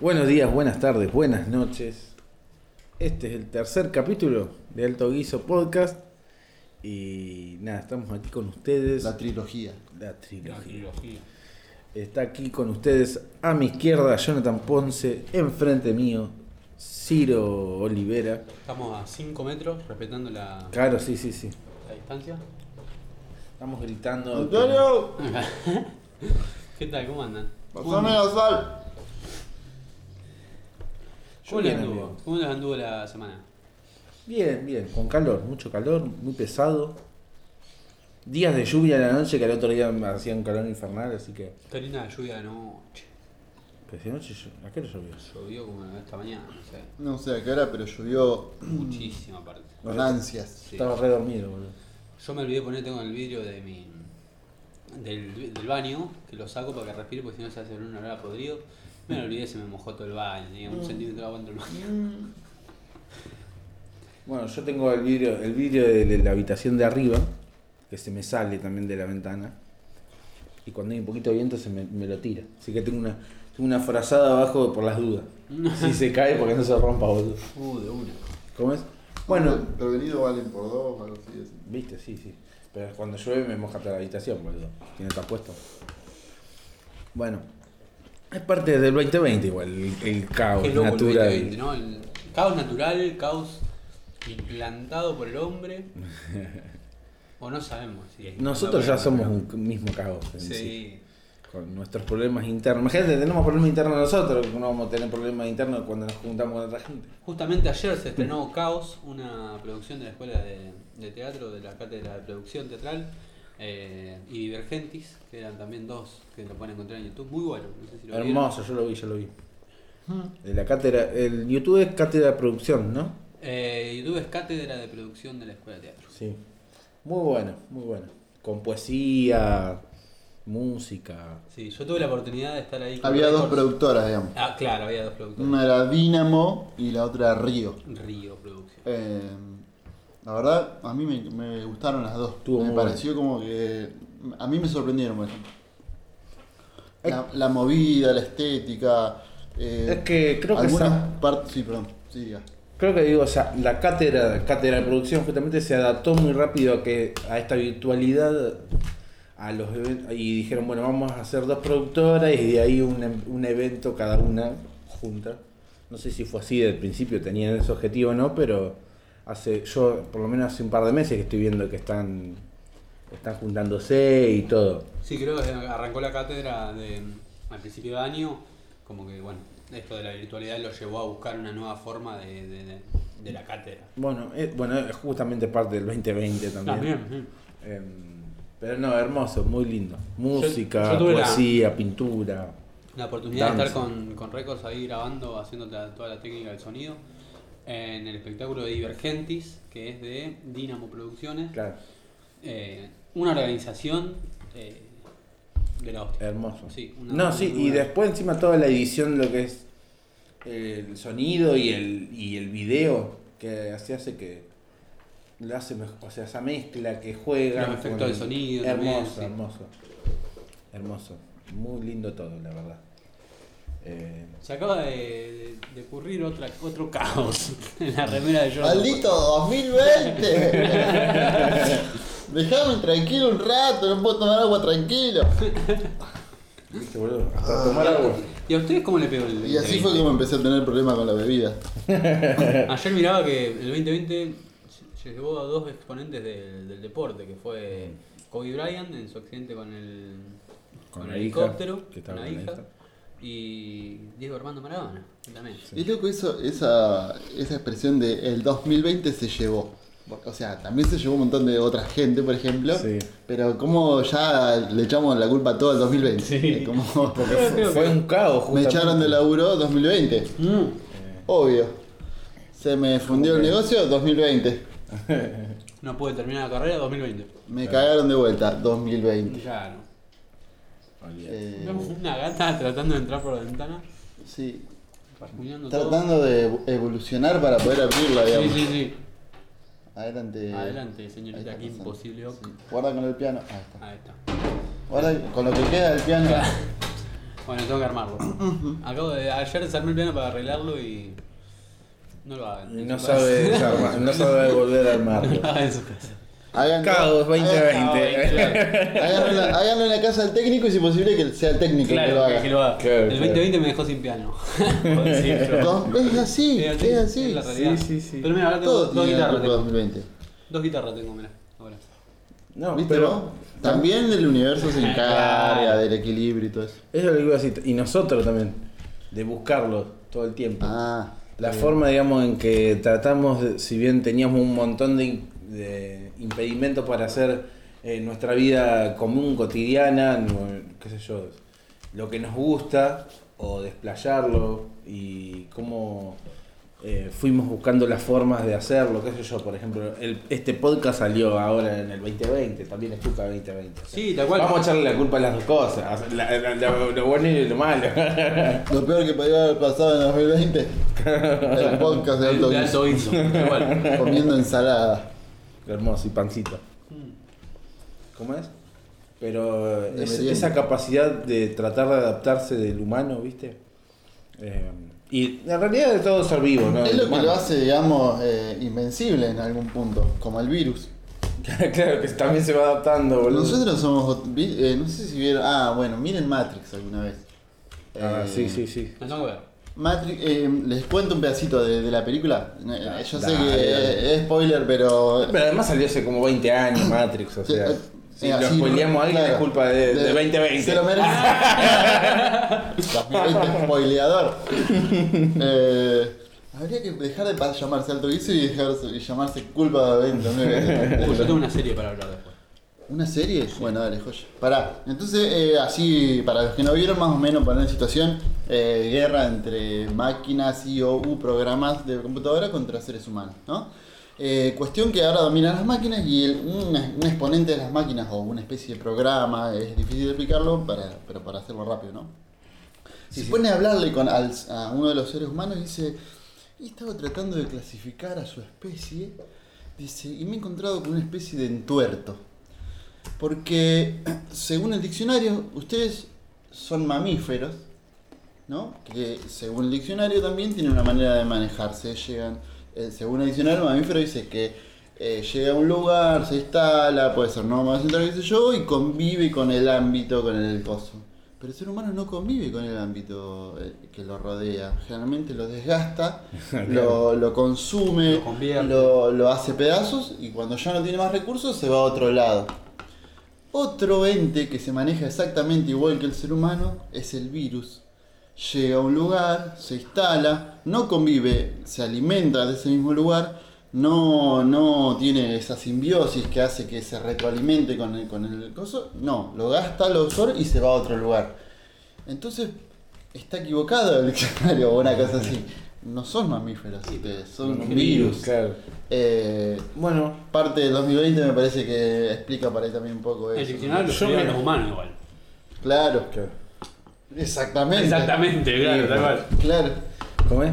Buenos días, buenas tardes, buenas noches. Este es el tercer capítulo de Alto Guiso Podcast. Y nada, estamos aquí con ustedes. La trilogía. La trilogía. La trilogía. Está aquí con ustedes a mi izquierda Jonathan Ponce, enfrente mío Ciro Olivera. Estamos a 5 metros, respetando la, Claro, sí, sí, sí. la distancia. Estamos gritando. ¡Antonio! ¿Qué tal? ¿Cómo andan? ¡Pasame la sal! ¿Cómo les anduvo? ¿Cómo les anduvo la semana? Bien, bien, con calor, mucho calor, muy pesado. Días de lluvia en la noche que el otro día me hacía un calor infernal, así que. Qué linda lluvia de noche. Pero si anoche, llo- ¿a qué hora llovió? Llovió como esta mañana, no sé. No sé a qué hora, pero llovió Muchísima parte. con ansias. Sí. Estaba re dormido, boludo. Yo me olvidé poner, tengo el vidrio de mi. Del, del baño, que lo saco para que respire, porque si no se hace una hora podrido. Me lo olvidé, se me mojó todo el baño, tenía un centímetro de agua dentro del baño. Bueno, yo tengo el vidrio, el vidrio de, la habitación de arriba, que se me sale también de la ventana. Y cuando hay un poquito de viento se me, me lo tira. Así que tengo una, tengo una frazada abajo por las dudas. Si se cae porque no se rompa, boludo. Uh, de una. ¿Cómo es? Bueno, Prevenido valen por dos, algo así. así. viste, sí, sí. Pero cuando llueve me moja toda la habitación, boludo. Tiene que estar puesto. Bueno, es parte del 2020 igual, el, el caos el natural. 2020, ¿no? El caos natural, el caos implantado por el hombre. o no sabemos si Nosotros ya somos el un mismo caos. en sí. Sí. con nuestros problemas internos. Imagínate, tenemos problemas internos nosotros, no vamos a tener problemas internos cuando nos juntamos con otra gente. Justamente ayer se estrenó Caos, una producción de la Escuela de, de Teatro, de la Cátedra de Producción Teatral, eh, y Divergentis, que eran también dos que lo pueden encontrar en YouTube. Muy bueno, no sé si lo vieron. Hermoso, yo lo vi, yo lo vi. De la cátedra, el YouTube es cátedra de producción, ¿no? Eh, YouTube es Cátedra de Producción de la Escuela de Teatro. Sí. Muy bueno, muy bueno. Con poesía, música. Sí, yo tuve la oportunidad de estar ahí. con Había dos productoras, digamos. Ah, claro, había dos productores. Una era Dynamo y la otra Río. Río Producción. Eh, la verdad, a mí me, me gustaron las dos. Estuvo me muy pareció como que. A mí me sorprendieron, por ejemplo. La, la movida, la estética. eh, Es que creo que esa- partes. Sí, perdón. Sí, diga. Creo que digo, o sea, la cátedra, cátedra de producción justamente se adaptó muy rápido a que a esta virtualidad a los eventos y dijeron, bueno, vamos a hacer dos productoras y de ahí un, un evento cada una junta. No sé si fue así del principio, tenían ese objetivo o no, pero hace yo por lo menos hace un par de meses que estoy viendo que están están juntándose y todo. Sí, creo que arrancó la cátedra de, al principio de año, como que, bueno, esto de la virtualidad lo llevó a buscar una nueva forma de, de- de- de la cátedra. Bueno, es, bueno, es justamente parte del 2020 también. sí. Em, pero no, hermoso, muy lindo. Música, yo tuve la- poesía, pintura. La oportunidad de estar con, con Records ahí grabando, haciendo toda la técnica del sonido, en el espectáculo de Divergentis, que es de Dynamo Producciones, Claro, eh, una organización eh, de la hostia. hermoso. Sí, una- no, sí, y después encima toda la edición, lo que es el sonido y el, y el video, que así hace que le hace mejor, o sea, esa mezcla que juega. Los efectos de sonido también, Hermoso, sí. hermoso. Hermoso. Muy lindo todo, la verdad. Eh, Se acaba de, de- de ocurrir otra, otro caos en la remera de Jordan. ¡Maldito 2020! Dejame tranquilo un rato, no puedo tomar agua tranquilo. ¿Viste, boludo? Hasta tomar agua. ¿Y a ustedes cómo le pegó el Y así 2020? fue como empecé a tener problemas con la bebida. Ayer miraba que el 2020 se llevó a dos exponentes del, del deporte, que fue Kobe Bryant en su accidente con el, Con el hija, helicóptero, que estaba con la con la hija, hija. Y Diego Armando Maradona también. Es loco eso, esa, esa expresión de el 2020 se llevó. O sea, también se llevó un montón de otra gente, por ejemplo. Sí. Pero como ya le echamos la culpa a todo el 2020. Sí. Como, fue, un caos, me justamente. echaron de laburo 2020. Mm. Obvio. Se me fundió el negocio 2020. No pude terminar la carrera 2020. Me cagaron de vuelta 2020. Ya no. Eh, Una gata tratando de entrar por la ventana, sí. todo. Tratando de evo- evolucionar para poder abrirla, Sí, digamos. sí, sí. Adelante. Adelante, Ahí señorita, pasando. imposible. Sí. Guarda con el piano. Ahí está. Ahí está. Guarda con lo que queda del piano. Bueno, tengo que armarlo. Acabo de. Ayer desarmé el piano para arreglarlo y. No lo hagan. No casa. sabe, desarmar- no sabe volver a No armarlo. lo hagan en su casa. Háganlo- Caos 2020. Háganlo en, la, háganlo en la casa del técnico y si posible que sea el técnico que lo Claro, haga. que lo haga. Claro, el claro. 2020 me dejó sin piano. Es así, Es así, es así. es la realidad. Sí, sí, sí. Pero mira, ahora tengo Todo dos guitarras. Tengo. 2020. Dos guitarras tengo, mira. Ahora. No, ¿Viste pero vos? También el universo se encarga del equilibrio y todo eso. eso es lo que iba a decir. Y nosotros también, de buscarlo todo el tiempo. Ah, La bien. forma, digamos, en que tratamos, de- si bien teníamos un montón de, de impedimentos para hacer eh, nuestra vida común, cotidiana, no- qué sé yo, lo que nos gusta, o desplayarlo, y cómo eh, fuimos buscando las formas de hacerlo, qué sé yo, por ejemplo, el- este podcast salió ahora en el 2020, también es culpa 2020. Sí, tal cual. Vamos a echarle la culpa a las dos cosas, la- la- la- lo bueno y lo malo. Lo peor que podía haber pasado en 2020, el podcast de Alto Guiso, comiendo ensalada. Hermoso, y pancito. ¿Cómo es? Pero es- merienda. esa capacidad de tratar de adaptarse del humano, ¿viste? Eh, y en realidad de todo ser vivo, ¿no? Es lo que lo hace, digamos, eh, invencible en algún punto, como el virus. claro, que también se va adaptando, boludo. Nosotros somos, eh, no sé si vieron, ah, bueno, miren Matrix alguna vez. Ah, Eh, sí, sí, sí. La tengo que ver. Matrix, eh, les cuento un pedacito de, de la película. Eh, Yo sé Dale, que dale. es spoiler, pero Pero además salió hace como 20 años Matrix, o sea. eh, Si lo así, spoileamos a alguien claro. es culpa de, de De- 2020. Se lo merece. 2020 spoileador. Eh, habría que dejar de pa- llamarse alto guiso y dejarse, y llamarse culpa de 20. Uy, yo tengo una serie para hablar después. ¿Una serie? Bueno, dale, joya. Pará. Entonces, eh, así, para los que no vieron más o menos poner en situación, eh, guerra entre máquinas y o u programas de computadora contra seres humanos, ¿no? Eh, cuestión que ahora dominan las máquinas y el- un, un exponente de las máquinas o una especie de programa, es difícil de explicarlo, para, pero para hacerlo rápido, ¿no? Se pone a hablarle con, al- a uno de los seres humanos y dice, y estaba tratando de clasificar a su especie, dice, y me he encontrado con una especie de entuerto. Porque, según el diccionario, ustedes son mamíferos, ¿no? Que según el diccionario también tienen una manera de manejarse. Llegan, eh, según el diccionario, el mamífero dice que eh, llega a un lugar, se instala, puede ser nómada central, qué sé yo, y convive con el ámbito, con el coso. Pero el ser humano no convive con el ámbito eh, que lo rodea. Generalmente lo desgasta, lo, lo consume, Lo convierte. lo, lo hace pedazos y cuando ya no tiene más recursos se va a otro lado. Otro ente que se maneja exactamente igual que el ser humano es el virus. Llega a un lugar, se instala, no convive, se alimenta de ese mismo lugar, no, no tiene esa simbiosis que hace que se retroalimente con el, con el coso, no, lo gasta, lo absorbe y se va a otro lugar. Entonces, está equivocado el diccionario o una cosa así. No son mamíferos, ustedes, son un virus. Claro. Eh, Bueno, parte del 2020 me parece que explica para ahí también un poco eso. El diccionario lo Yo escribieron me- los humanos igual. Claro, claro. Exactamente. Exactamente, claro, tal cual. Claro. ¿Cómo es?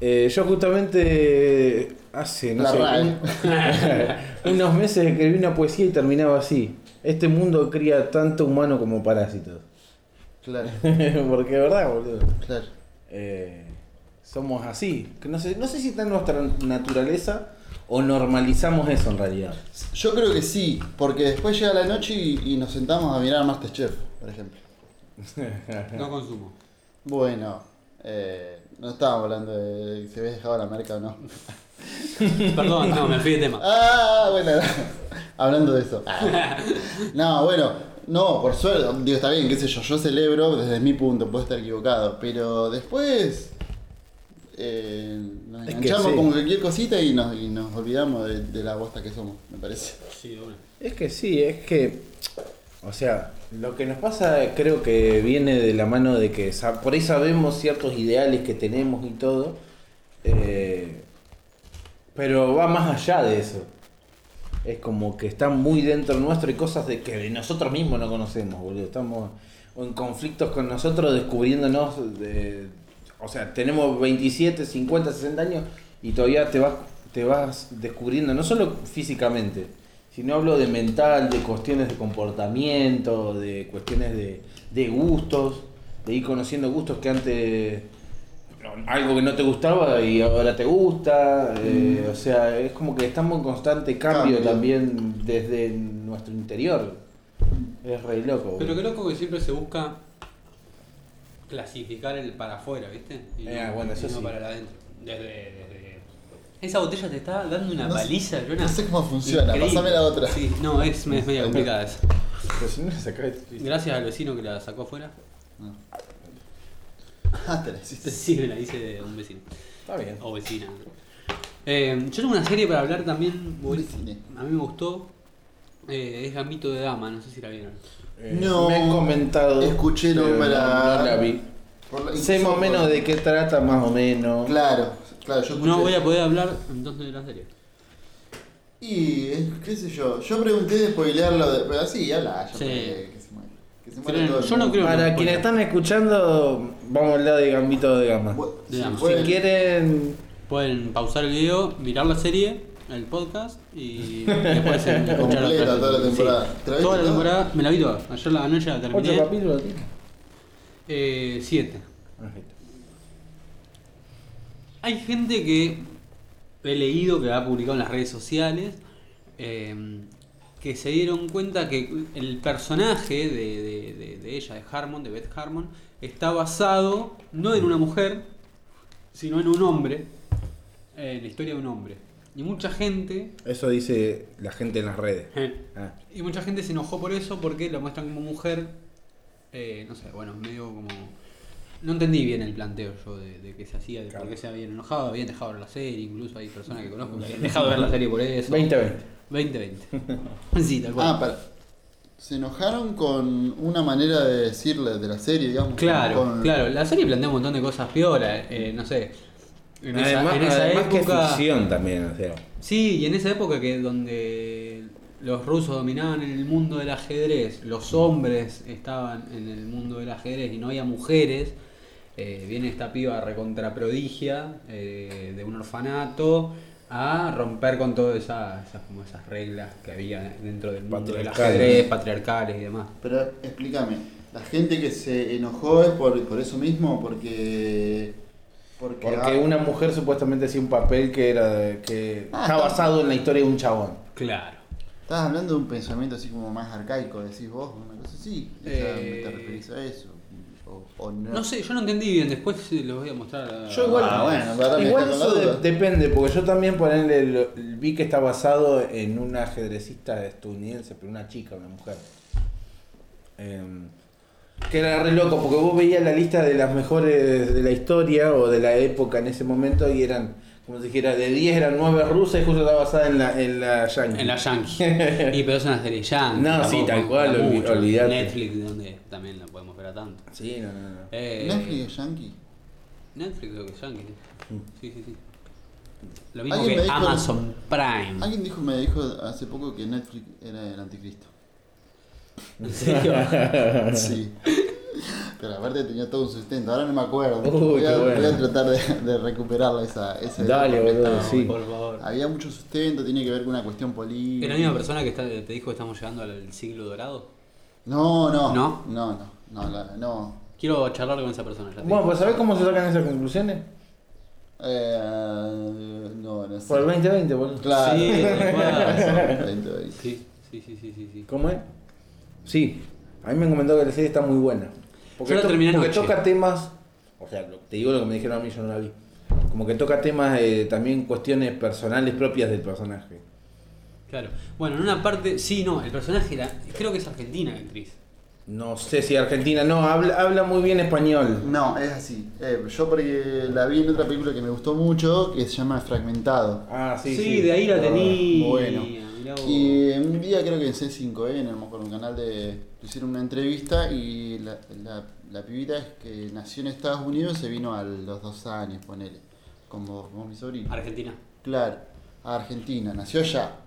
Eh, yo justamente hace, no La sé, unos meses escribí una poesía y terminaba así. Este mundo cría tanto humano como parásitos. Claro, Porque de verdad, boludo. claro. eh, somos así. Que no sé, no sé si está en nuestra naturaleza o normalizamos eso en realidad. Yo creo que sí, porque después llega la noche y, y nos sentamos a mirar Masterchef, por ejemplo. No consumo. Bueno, eh, no estábamos hablando de si habías dejado la marca o no. Perdón, no, me fui de tema. Ah, bueno, hablando de eso. Ah. No, bueno, no, por suerte, digo, está bien, qué sé yo, yo celebro desde mi punto, puedo estar equivocado, pero después eh, nos Es que enganchamos sí. con cualquier cosita y nos, y nos olvidamos de, de la bosta que somos, me parece. Sí, una. Es que sí, es que, o sea, lo que nos pasa creo que viene de la mano de que por ahí sabemos ciertos ideales que tenemos y todo, eh, pero va más allá de eso. Es como que está muy dentro nuestro y cosas de que nosotros mismos no conocemos, boludo. Estamos en conflictos con nosotros descubriéndonos de... O sea, tenemos 27, 50, 60 años y todavía te vas, te vas descubriendo, no solo físicamente, sino hablo de mental, de cuestiones de comportamiento, de cuestiones de, de gustos. de ir conociendo gustos que antes no, algo que no te gustaba y ahora te gusta, eh, o sea, es como que estamos en constante cambio, Cambio. también desde nuestro interior. Es re loco. Pero qué loco que siempre se busca clasificar el para afuera, ¿viste? Y Eh, bueno, eso no sí. para el adentro. Desde, desde- Esa botella te está dando una No sé- paliza, Jonah. no sé cómo funciona, Increíble. pasame la otra. Sí, no, es, es media complicada esa. Pero si no la sacás, Gracias al vecino que la sacó afuera. Ah, te la hiciste. Sí, me la hice de un vecino. Está bien. O vecina. Eh, yo tengo una serie para hablar también. A mí me gustó. Eh, es Gambito de Dama, no sé si la vieron. Eh, No, me han comentado. escuché nombre no, la vi. La- Sé más o menos de qué trata, más o menos. Claro, claro, yo escuché. No voy a poder hablar entonces de la serie. Y, eh, qué sé yo, yo pregunté de spoilearlo, de... pero así, habla, yo Sí. que, que se muere. Que se muere Creo- todo el yo no mundo. creo- Para quienes están escuchando, vamos a hablar de Gambito de Gama. Bu- si. Si pueden- quieren, Pueden pausar el video, mirar la serie, el podcast y después escuchar Completa toda la temporada. ¿Te la viste Toda la toda? temporada, me la vi toda. Ayer la anoche la ¿Ocho terminé. capítulos tiene? Eh, siete. Perfecto. Hay gente que he leído que ha publicado en las redes sociales eh, que se dieron cuenta que el personaje de, de- de- de ella, de Harmon, de Beth Harmon, está basado no en una mujer, sino en un hombre, en la historia de un hombre. Y mucha gente, Eso dice la gente en las redes. eh, Ah. y mucha gente se enojó por eso porque la muestran como mujer, eh, no sé, bueno, medio como... No entendí bien el planteo yo de, de que se hacía, de Claro. por qué se habían enojado, habían dejado de ver la serie, incluso hay personas que conozco que habían dejado de ver la serie por eso. 2020. 2020. sí, tal cual. Ah, para. Se enojaron con una manera de decirle de la serie, digamos. claro, con- claro, la serie plantea un montón de cosas piola, eh, no sé. En esa, además en esa además que época... ficción también, o sea. Sí, y en esa época que donde los rusos dominaban en el mundo del ajedrez, los hombres estaban en el mundo del ajedrez y no había mujeres, eh, viene esta piba recontra prodigia eh, de un orfanato a romper con todas esas, esas, como esas reglas que había dentro del mundo del ajedrez, patriarcales y demás. Pero explícame, ¿la gente que se enojó es por, por eso mismo? Porque. Porque, Porque ah, una mujer supuestamente hacía un papel que era de- que Ah, está basado en la historia de un chabón. Claro. Estás hablando de un pensamiento así como más arcaico, decís vos, una cosa así. Eh, ¿Te referís a eso? O, o no. No sé, yo no entendí bien, después se los voy a mostrar. a- Yo igual, Ah, bueno, igual eso de- depende, porque yo también ponerle lo- vi que está basado en una ajedrecista estadounidense, pero una chica, una mujer. Em, que era re loco, porque vos veías la lista de las mejores de la historia o de la época en ese momento y eran, como si dijera, de 10 eran 9 rusas y justo estaba basada en la, en la yankee. En la Yankee. y pero es una serie Yankee. No, tampoco sí, tal cual, olvidate. Netflix, donde también la podemos ver a tanto. Sí, no, no, no. Eh, ¿Netflix es yankee? Netflix creo que es Yankee. Mm. Sí, sí, sí. Lo mismo Alguien que dijo- Amazon Prime. Alguien dijo, me dijo hace poco que Netflix era el anticristo. ¿En serio? Sí. Pero aparte tenía todo un sustento, ahora no me acuerdo. Uy, voy, a, qué bueno. voy a tratar de, de recuperarla esa, esa Dale, porque boludo, estaba- sí. Por favor. Había mucho sustento, tiene que ver con una cuestión ¿Es política. la misma persona que está- te dijo que estamos llegando al siglo dorado? No, no. ¿No? No, no. No, la- no. Quiero charlar con esa persona. Ya Bueno, pues ¿sabés cómo se sacan esas conclusiones? Eh, no, no sé. Por el 2020, boludo. Claro. Sí, tal cual. 2020. Sí, sí, sí, sí, sí, sí. ¿Cómo es? Sí, a mí me han comentado que la serie está muy buena. Porque, Yo la to- terminé porque anoche. toca temas, o sea, te digo lo que me dijeron a mí, yo no la vi. Como que toca temas, eh, también cuestiones personales propias del personaje. Claro. Bueno, en una parte, sí, no, el personaje era, creo que es argentina la actriz. No sé si Argentina, no, habla, habla muy bien español. No, es así. Eh, yo porque la vi en otra película que me gustó mucho, que se llama Fragmentado. Ah, sí, Sí, sí. de ahí la tenía. bueno. Mirá vos. Y un día creo que en C5N, a mejor un canal de. hicieron una entrevista y la, la, la pibita es que nació en Estados Unidos se vino a los dos años, ponele. Como, como mi sobrino. Argentina. Claro, a Argentina, nació allá.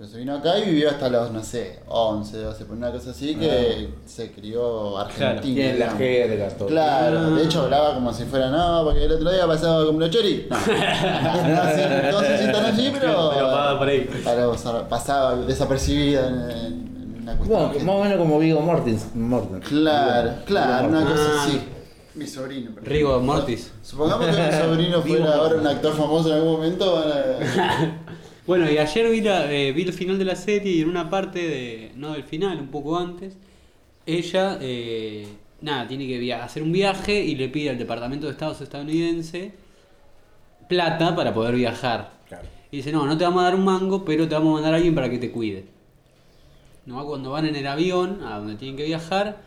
Pero se vino acá y vivió hasta los, no sé, 11, 12, por una cosa así, que se crió argentina. Tiene la jerga, todo. Claro, de hecho hablaba como si fuera, no, porque el otro día pasaba como los choris. No, no, sé si tan así, pero, Pero va por ahí. pasaba desapercibida en, en Bueno, más o menos como Vigo. Morten. Claro, claro, una cosa Ah. así. Mi sobrino. por Rigo. Mortis. Supongamos que mi sobrino Vigo fuera ahora Mortis. un actor famoso en algún momento. van a- Bueno, y ayer vi, la- eh, vi el final de la serie y en una parte de. No del final, un poco antes. Ella, eh, nada, tiene que via- hacer un viaje y le pide al Departamento de Estado estadounidense plata para poder viajar. Claro. Y dice: No, no te vamos a dar un mango, pero te vamos a mandar a alguien para que te cuide. ¿No? Cuando van en el avión a donde tienen que viajar,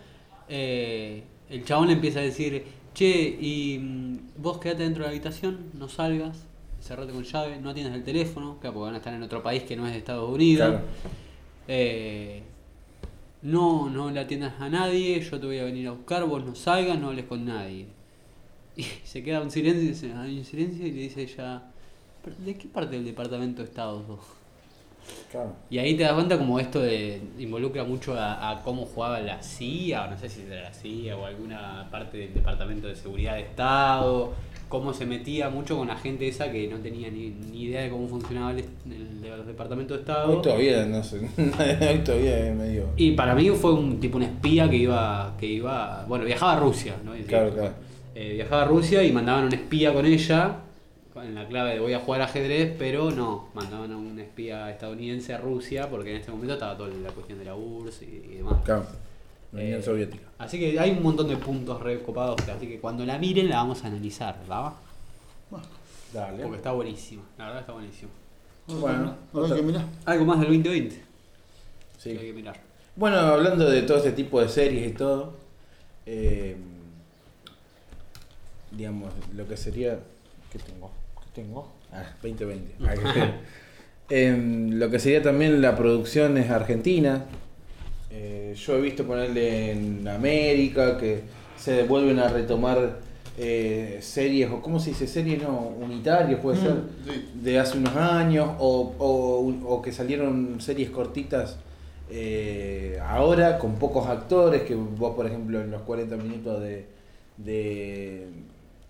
eh, el chabón le empieza a decir: Che, y mm, vos quedate dentro de la habitación, no salgas, cerrate con llave, no atiendas el teléfono, claro, porque van a estar en otro país que no es de Estados Unidos. Claro. Eh, no, no le atiendas a nadie, yo te voy a venir a buscar, vos no salgas, no hables con nadie. Y se queda un silencio, y hay un silencio y le dice ella, "¿Pero ¿de qué parte del departamento de Estado sos? Claro. Y ahí te das cuenta como esto de, involucra mucho a, a cómo jugaba la CIA, o no sé si era la CIA o alguna parte del Departamento de Seguridad de Estado, cómo se metía mucho con la gente esa que no tenía ni, ni idea de cómo funcionaba el, el, el Departamento de Estado. Hoy todavía, no sé. Hoy todavía es medio. Y para mí fue un tipo un espía que iba, que iba, bueno, viajaba a Rusia, ¿no? Claro, claro. eh, viajaba a Rusia y mandaban un espía con ella, en la clave de voy a jugar ajedrez, pero no, mandaban a un espía estadounidense a Rusia, porque en este momento estaba toda la cuestión de la URSS y, y demás. Claro. La Unión Eh, Soviética. Así que hay un montón de puntos recopados, así que cuando la miren la vamos a analizar, ¿verdad? Dale. Porque está buenísima, la verdad está buenísima. Bueno, Ahora que mirá. Algo más del 2020 Sí. que hay que mirar. Bueno, hablando de todo este tipo de series y todo, eh, digamos, lo que sería. ¿Qué tengo? ¿Qué tengo? Ah, 2020. Ah, que- Em, lo que sería también la producción es argentina. Eh, yo he visto ponerle en América que se vuelven a retomar eh, series, o ¿cómo se dice? Series no, unitarias puede ser, sí. de hace unos años, o, o- o que salieron series cortitas eh, ahora con pocos actores, que vos por ejemplo en los 40 minutos de, de-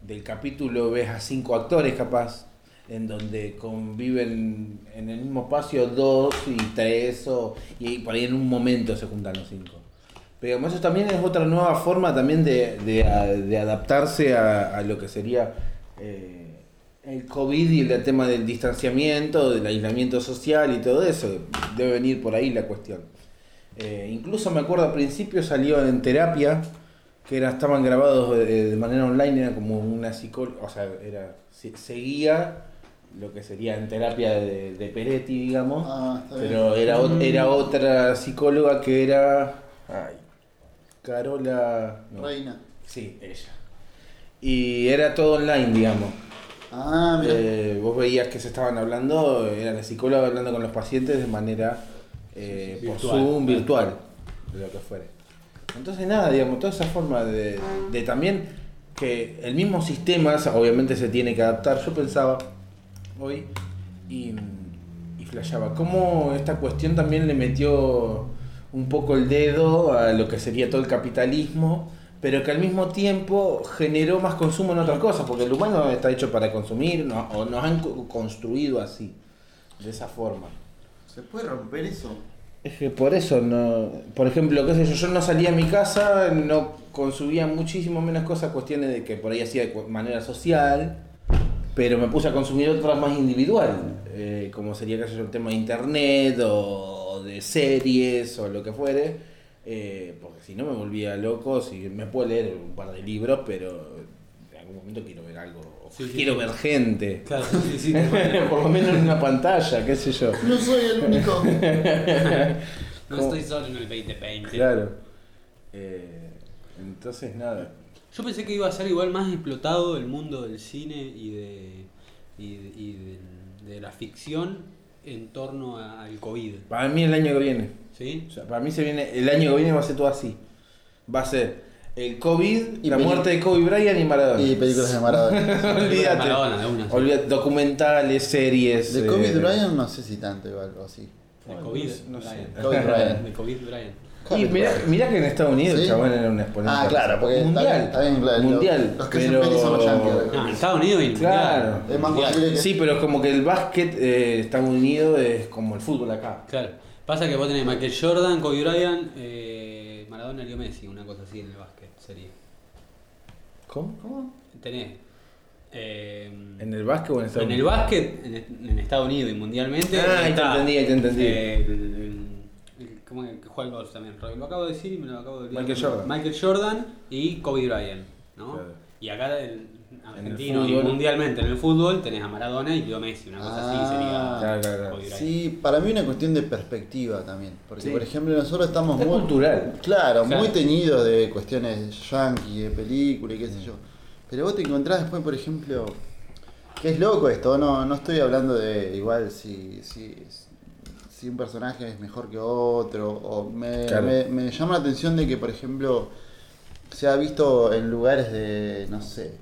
del capítulo ves a cinco actores capaz, en donde conviven en el mismo espacio dos y tres, o, y por ahí en un momento se juntan los cinco. Pero eso también es otra nueva forma también de, de, adaptarse a, a lo que sería eh, el COVID y el tema del distanciamiento, del aislamiento social y todo eso. Debe venir por ahí la cuestión. Eh, incluso me acuerdo al principio salió en terapia, que era, estaban grabados de, de manera online, era como una psicóloga, o sea, era, se- seguía lo que sería en terapia de, de Peretti, digamos. Ah, está bien. Pero era, ot- era otra psicóloga que era. Ay, Carola. no. Reina. Sí, ella. Y era todo online, digamos. Ah, mira. Eh, vos veías que se estaban hablando, era la psicóloga hablando con los pacientes de manera eh, por Virtual. Zoom, virtual, de lo que fuere. Entonces nada, digamos, toda esa forma de, de también que el mismo sistema obviamente se tiene que adaptar. Yo pensaba hoy y, y flasheaba cómo esta cuestión también le metió un poco el dedo a lo que sería todo el capitalismo, pero que al mismo tiempo generó más consumo en otras cosas, porque el humano está hecho para consumir, no- o nos han co- construido así, de esa forma. ¿Se puede romper eso? Es que por eso no. Por ejemplo, qué sé yo, yo no salía a mi casa, no consumía muchísimo menos cosas, cuestiones de que por ahí hacía de manera social, pero me puse a consumir otras más individual, eh, como sería yo, el tema de internet o de series o lo que fuere, eh, porque si no me volvía loco, si me puedo leer un par de libros, pero en algún momento quiero ver algo, o Sí, sí. quiero ver gente. Claro, sí, sí. por lo menos en una pantalla, qué sé yo. No soy el único. No estoy solo en el 2020. Claro. Eh, entonces, nada. Yo pensé que iba a ser igual más explotado el mundo del cine y de, y de, y de- de la ficción en torno a- al COVID. Para mí el año que viene. ¿Sí? O sea, para mí se viene, el año que viene va a ser todo así. Va a ser el COVID, Y la muerte de Kobe Bryant y Maradona. Y películas de Maradona. Olvídate. Maradona, de una, sí. Olvídate, documentales, series. De eh, Kobe Bryant no sé si tanto igual o así. El COVID. No sé. Kobe Bryant. El COVID Bryant. Y mirá, mirá que en Estados Unidos Sí. el chabón era un exponente. Ah, claro, porque está mundial. bien, está bien, mundial. los- que pero... pelis son los yankees, No, en Estados Unidos y Claro. Es más que- Sí, pero es como que el básquet eh, Estados Unidos es como el fútbol acá. Claro. Pasa que vos tenés Michael Jordan, Kobe Bryant, eh, Maradona, Leo Messi, una cosa así en el básquet sería. ¿Cómo? ¿Cómo? Tenés. eh, ¿En el básquet o en Estados en el Unidos? básquet, en, en Estados Unidos y mundialmente. Ah, ahí te está, entendí, ahí te entendí. eh, el- ¿Cómo es que juega el golf también? Lo acabo de decir y me lo acabo de olvidar. Michael Jordan. Michael Jordan y Kobe Bryant. ¿no? Claro. Y acá el En el argentino y mundialmente en el fútbol tenés a Maradona y Leo Messi. Una cosa Ah, así sería. claro, claro, claro. Kobe Bryant. Sí, para mí una cuestión de perspectiva también. Porque, Sí. por ejemplo, nosotros estamos Es muy. cultural. Claro, Claro. muy teñidos de cuestiones yankee, de película y qué sé yo. Pero vos te encontrás después, por ejemplo. Que es loco esto, no, no estoy hablando de igual si, si, si un personaje es mejor que otro. O me, Claro. me, me llama la atención de que, por ejemplo, se ha visto en lugares de, no sé,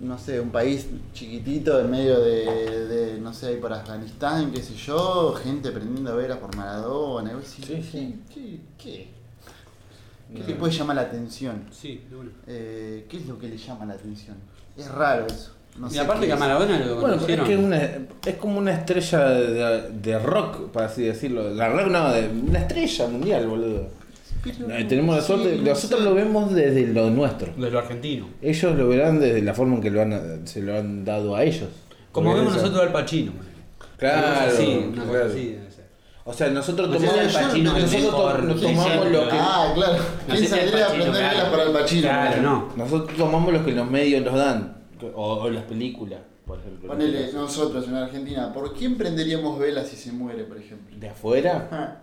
no sé, un país chiquitito en medio de, de, no sé, ahí por Afganistán, qué sé yo, gente prendiendo velas por Maradona. y Sí, ¿qué, sí. ¿Qué? ¿Qué? ¿Qué No. te puede llamar la atención? Sí, de. Eh, ¿Qué es lo que le llama la atención? Es raro eso. No y sé aparte que a. Maradona lo Bueno, es que una, es como una estrella de, de rock, para así decirlo. La rock no, de una estrella mundial, boludo. Pero- Eh, tenemos la sí, suerte, no nosotros sé. lo vemos desde lo nuestro. De lo argentino. Ellos lo verán desde la forma en que lo han, se lo han dado a ellos. Como vemos esa- nosotros al Pacino. man. Claro, cosa claro. así debe ser. O sea, nosotros tomamos, Al Pacino es nosotros mejor, to- nos ¿quién tomamos es? lo que Ah, claro. No ¿Quién sé si Al saldría a Pacino, claro. para el Pachino? Claro, no. nosotros tomamos lo que los medios nos dan o, o las películas, por ejemplo. Ponele, nosotros en Argentina, ¿por quién prenderíamos velas si se muere, por ejemplo? de afuera.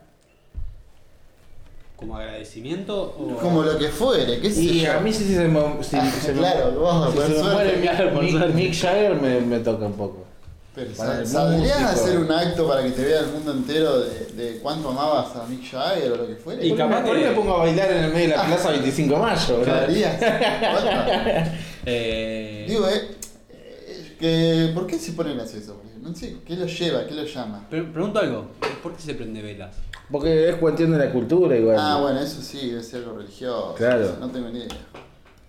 ¿Como agradecimiento o.? Como lo que fuere, qué sé Y yo. a mí sí se me, Ah, se me- claro, vos, si por se me muere Claro, por Mick, suerte. Mick Jagger me, me toca un poco. Pero, Para el ¿Saldrías a músico. hacer un acto para que te vea el mundo entero de, de cuánto amabas a Mick Jagger o lo que fuera? Y capaz que- me pongo a bailar en el medio de la plaza 25 de mayo. ¿Qué ¿verdad? harías? Posta. Eh, Digo, eh, eh, que, ¿por qué se ponen a hacer eso? No sé, ¿qué lo lleva? ¿Qué lo llama? pero pregunto algo. ¿Por qué se prende velas? Porque es cuestión de la cultura igual. Ah, bueno, eso sí, debe ser algo religioso. Claro. No tengo ni idea.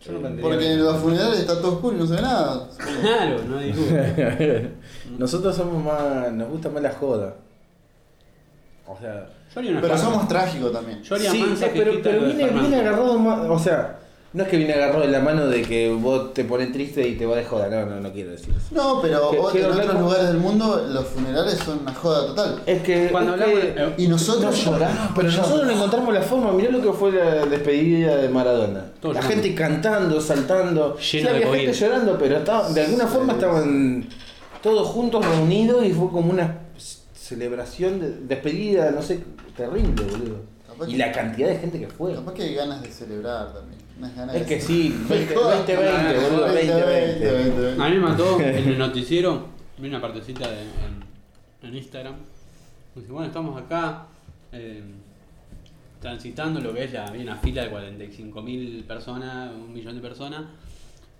Yo no prendería Porque en los funerales está todo oscuro y no se ve nada. Claro, no hay duda. Nosotros somos más. Nos gusta más la joda. O sea. Yo haría una Pero somos trágicos también. Yo haría Sí, mansa pero, viene, viene agarrado más. O sea, no es que viene agarrado de la mano de que vos te pones triste y te vas de joda. No, no, no quiero decir eso. No, pero Que- o- quiero en hablar otros con- lugares del mundo los funerales son una joda total. Es que. Cuando es hablamos que- de- Y nosotros No, lloramos. Pero nosotros le encontramos la forma, mirá lo que fue la despedida de Maradona. La llorando. gente cantando, saltando. Lleno sí, había COVID. gente llorando, pero estaba- de alguna forma estaban todos juntos reunidos y fue como una celebración de despedida, no sé, terrible, boludo. Capaz Y que- la cantidad de gente que fue. Capaz que hay ganas de celebrar también. Es que sí, 20, Joda. 2020, boludo, 2020. 2020. A mí me mató en el noticiero, vi una partecita de, en, en Instagram. Dice, bueno, estamos acá eh, transitando lo que es, ya había una fila de 45.000 personas, un millón de personas.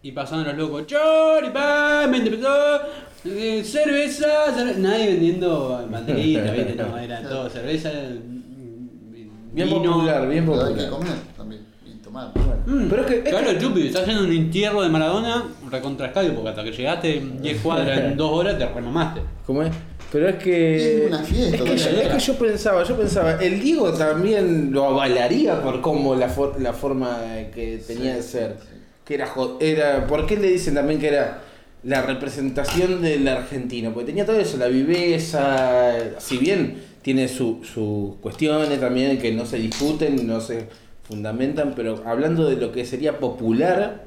Y pasaban los locos, choripán, 20 pesos, eh, cerveza, cerve-". nadie vendiendo banderitas, ¿viste? No, era todo cerveza, mm, Bien vino. popular, bien Pero hay que popular. comer también tomar. Mm, Pero es que- es claro, que- Chupi, estás haciendo un entierro de Maradona recontra Escadio, porque hasta que llegaste 10 cuadras en 2 horas te remamaste. ¿Cómo es? Pero es que. Es una fiesta, Es que, yo, fiesta. es que yo pensaba, yo pensaba, el Diego también lo avalaría por cómo la, for- la forma que tenía de ser. sí. Que era, era. ¿Por qué le dicen también que era la representación del argentino? Porque tenía todo eso, la viveza. Si bien tiene su- sus cuestiones también que no se discuten, no se fundamentan, pero hablando de lo que sería popular,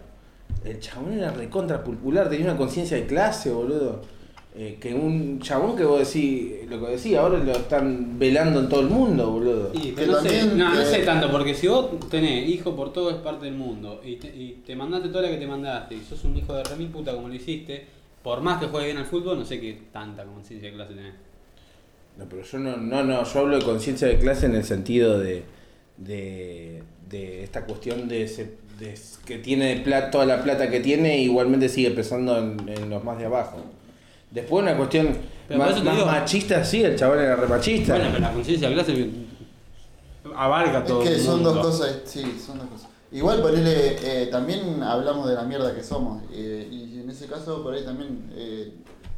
el chabón era recontra popular, tenía una conciencia de clase, boludo. Eh, que un chabón que vos decís, lo que decía, ahora lo están velando en todo el mundo, boludo. Y, Que pero no, sé, no eh, sé tanto, porque si vos tenés hijo por todo es parte del mundo y te, y te mandaste toda la que te mandaste y sos un hijo de remil puta como lo hiciste, por más que juegues bien al fútbol, no sé qué tanta conciencia de clase tenés. No, pero yo no, no, no, yo hablo de conciencia de clase en el sentido de, de, de esta cuestión de, ese- de que tiene pla- toda la plata que tiene igualmente sigue pensando en, en los más de abajo. Después una cuestión Pero más, digo- machista, sí, el chabón era re machista. Bueno, pero la conciencia de clase abarca todo. Es que son mundo. dos cosas, sí, son dos cosas. Igual ponele, eh, también hablamos de la mierda que somos, eh, y en ese caso por ahí también eh,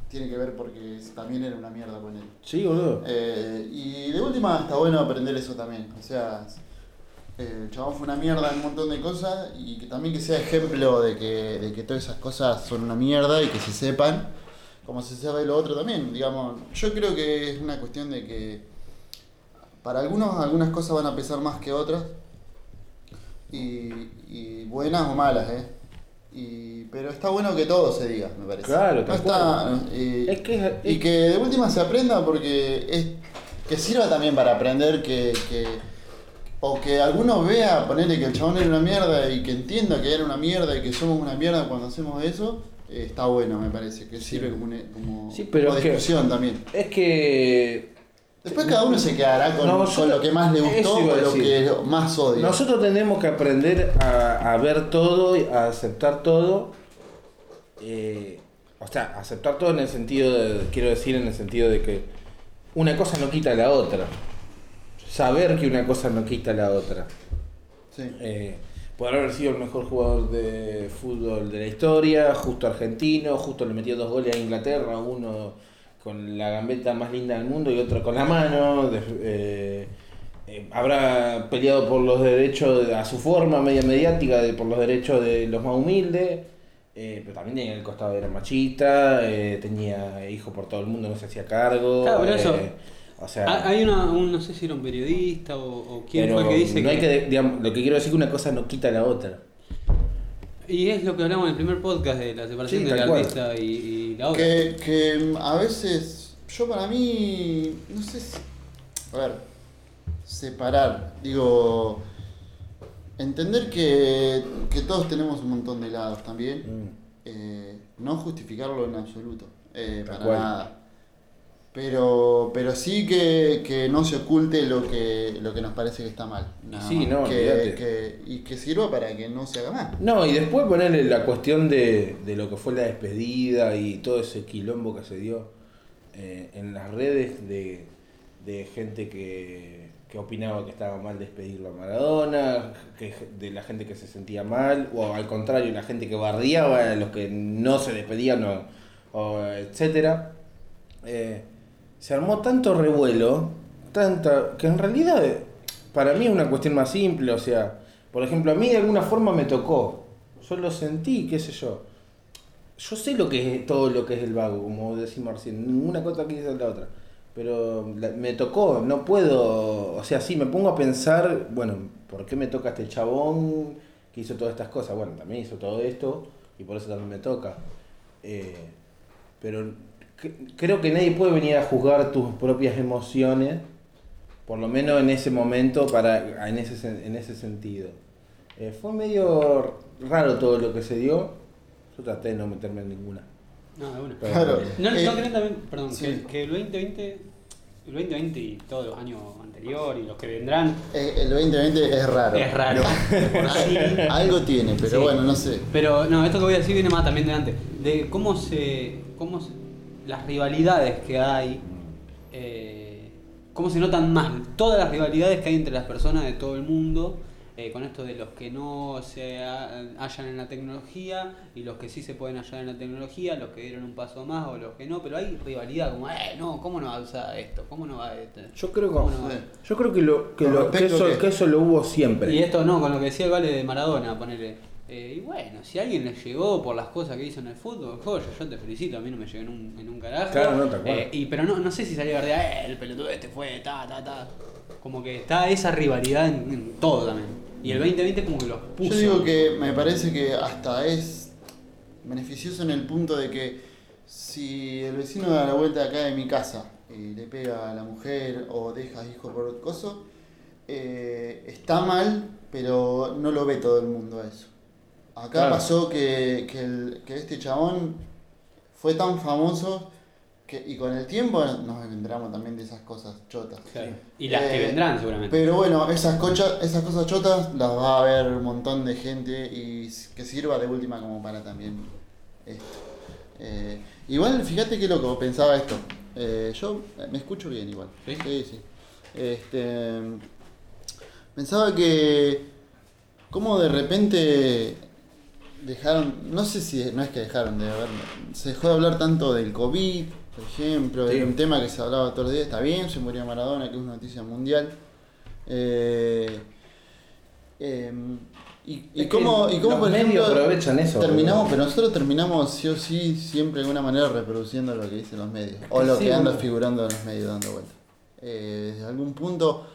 tiene que ver porque también era una mierda con él. Sí, boludo. Eh, y de última está bueno aprender eso también. O sea, el chabón fue una mierda en un montón de cosas y que también que sea ejemplo de que, de que todas esas cosas son una mierda y que se sepan, como se sabe lo otro también. Digamos, yo creo que es una cuestión de que para algunos algunas cosas van a pesar más que otras y, y buenas o malas, ¿eh? Y, pero está bueno que todo se diga, me parece. Claro, no está, eh, Es que es- y que de última se aprenda porque es que sirva también para aprender que, que o que alguno vea ponerle que el chabón era una mierda y que entienda que era una mierda y que somos una mierda cuando hacemos eso eh, está bueno me parece que sirve como, una- como, Sí, pero como es que- discusión también Es que después cada uno se quedará con, lo que más le gustó o lo que más odia nosotros tenemos que aprender a, a ver todo, y a aceptar todo. eh, o sea, aceptar todo en el sentido, de, quiero decir, en el sentido de que una cosa no quita la otra. Saber que una cosa no quita la otra. Sí. Eh, haber sido el mejor jugador de fútbol de la historia, justo argentino, justo le metió dos goles a Inglaterra, uno con la gambeta más linda del mundo y otro con la mano. de- eh, eh, habrá peleado por los derechos de- a su forma, media mediática, de, por los derechos de los más humildes. eh, pero también tenía el costado era machista, eh, tenía hijos por todo el mundo, no se hacía cargo. Claro, pero eh, eso- o sea, Ah, Hay una, un- no sé si era un periodista o, o quién fue que dice no hay que, que, digamos, lo que quiero decir es que una cosa no quita la otra. Y es lo que hablamos en el primer podcast de la separación Sí, del artista y, y la obra. Que, que a veces, yo para mí, no sé si, a ver, separar, digo, entender que, que todos tenemos un montón de lados también, Mm. eh, no justificarlo en absoluto, eh, para cual. nada. Pero, pero sí que, que no se oculte lo que, lo que nos parece que está mal. Sí, no, que, que- y que sirva para que no se haga más. No, y después ponerle la cuestión de, de lo que fue la despedida y todo ese quilombo que se dio eh, en las redes de, de gente que, que opinaba que estaba mal despedirlo a Maradona, que, de la gente que se sentía mal, o al contrario, la gente que bardeaba a los que no se despedían, o, o etcétera. Eh, se armó tanto revuelo, tanta, que en realidad eh, para mí es una cuestión más simple, o sea, por ejemplo, a mí de alguna forma me tocó, yo lo sentí, qué sé yo. Yo sé lo que es todo lo que es el vago, como decimos recién, ninguna cosa que dice la otra. Pero me tocó, no puedo, o sea, sí, me pongo a pensar, bueno, ¿por qué me toca este chabón que hizo todas estas cosas? Bueno, también hizo todo esto y por eso también me toca. Eh, pero creo que nadie puede venir a juzgar tus propias emociones, por lo menos en ese momento, para en ese, en ese sentido. Eh, fue medio raro todo lo que se dio. Yo traté de no meterme en ninguna. No, de una. Pero- Claro. ¿No, Eh, no creen también, perdón, sí. que, que el 2020, el 2020 y todos los años anteriores y los que vendrán Eh, el 2020 es raro. es raro. sí. Algo tiene, pero Sí. bueno, no sé. Pero no, esto que voy a decir viene más también de antes. De cómo se. cómo se- las rivalidades que hay. eh, cómo se notan más. Todas las rivalidades que hay entre las personas de todo el mundo. eh, con esto de los que no se ha- hallan en la tecnología y los que sí se pueden hallar en la tecnología, los que dieron un paso más o los que no, pero hay rivalidad como, eh, no, ¿cómo no va a usar esto? ¿Cómo no va a esto? Yo creo que, ¿Cómo no va a- Sí. yo creo que, lo, que, lo- eso, que eso lo hubo siempre. Y esto no, con lo que decía el Vale de Maradona, ponerle. Y bueno, si alguien le llegó por las cosas que hizo en el fútbol, joya, yo te felicito, a mí no me llegó en un, en un carajo. Claro, no, tal. Eh, y, pero no, no sé si salió a verdad, eh, el pelotudo este fue, ta, ta, ta. Como que está esa rivalidad en, en todo también. Y el 2020 como que los puso. Yo digo que me parece que hasta es beneficioso en el punto de que si el vecino da la vuelta acá de mi casa y le pega a la mujer o deja hijo por coso, eh, está mal, pero no lo ve todo el mundo a eso. Acá Claro. pasó que, que, el- que este chabón fue tan famoso que, y con el tiempo nos enteramos también de esas cosas chotas. Claro. Y las que Eh, vendrán seguramente. Pero bueno, esas, cocha- esas cosas chotas las va a ver un montón de gente y que sirva de última como para también esto. Eh, igual, fíjate qué loco, pensaba esto. Eh, yo me escucho bien igual. ¿Sí? sí. Este, pensaba que como de repente dejaron, no sé si no es que dejaron de haber, se dejó de hablar tanto del COVID, por ejemplo, Sí. era un tema que se hablaba todos los días, está bien, se murió Maradona, que es una noticia mundial. Eh, em, y, cómo, y cómo los por medios ejemplo, aprovechan eso, terminamos, pero nosotros terminamos sí o sí siempre de alguna manera reproduciendo lo que dicen los medios, o lo sí, que anda figurando en los medios dando vueltas. Eh, desde algún punto,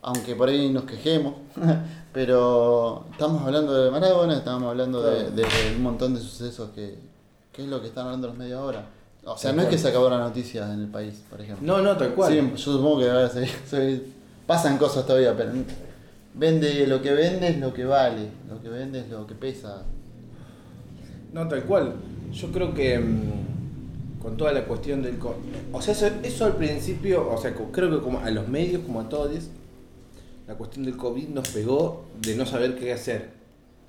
aunque por ahí nos quejemos, pero estamos hablando de Maradona, estamos hablando de, Claro. de un montón de sucesos que, que es lo que están hablando los medios ahora. O sea, Tal no es que se acabó la noticia en el país, por ejemplo. No, no, tal cual. Sí, yo supongo que va a seguir- seguir- pasan cosas todavía, pero vende lo que vende es lo que vale, lo que vende es lo que pesa. No, tal cual. Yo creo que mm, con toda la cuestión del... O sea, eso, eso al principio, o sea, creo que como a los medios, como a todos, la cuestión del COVID nos pegó de no saber qué hacer.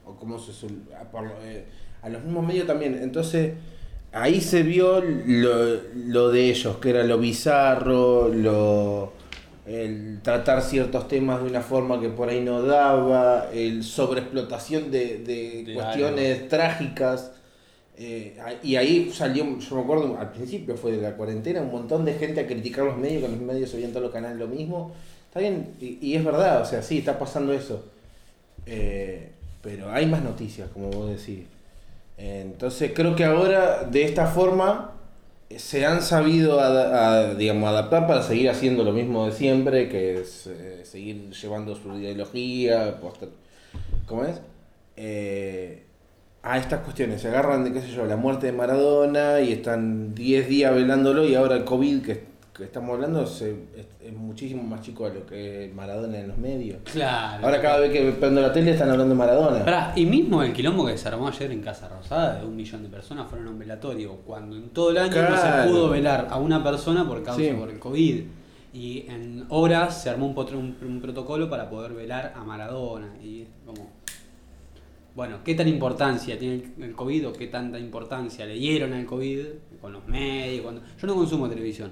O cómo se... sol- A, por eh, a los mismos medios también. Entonces, ahí se vio lo, lo de ellos, que era lo bizarro, lo... El tratar ciertos temas de una forma que por ahí no daba, el sobreexplotación de, de De cuestiones trágicas. Eh, y ahí salió, yo me acuerdo, al principio fue de la cuarentena, un montón de gente a criticar los medios, que los medios se veían todos los canales lo mismo. Está bien, y, y es verdad, o sea, sí, está pasando eso. Eh, pero hay más noticias, como vos decís. Entonces creo que ahora, de esta forma, se han sabido a- digamos, adaptar para seguir haciendo lo mismo de siempre, que es eh, seguir llevando su ideología, poster- ¿cómo es? Eh, a estas cuestiones. Se agarran de, qué sé yo, la muerte de Maradona y están 10 días velándolo y ahora el COVID que, que estamos hablando es, es muchísimo más chico de lo que Maradona en los medios. Claro. Ahora cada vez que prendo la tele están hablando de Maradona. Pará, y mismo el quilombo que se armó ayer en Casa Rosada de un millón de personas fueron a un velatorio, cuando en todo el año no se pudo velar a una persona por causa Sí. por el COVID. Y en horas se armó un, un- un protocolo para poder velar a Maradona. Y como. Bueno, ¿qué tan importancia tiene el COVID o qué tanta importancia le dieron al COVID con los medios? Cuando... Yo no consumo televisión.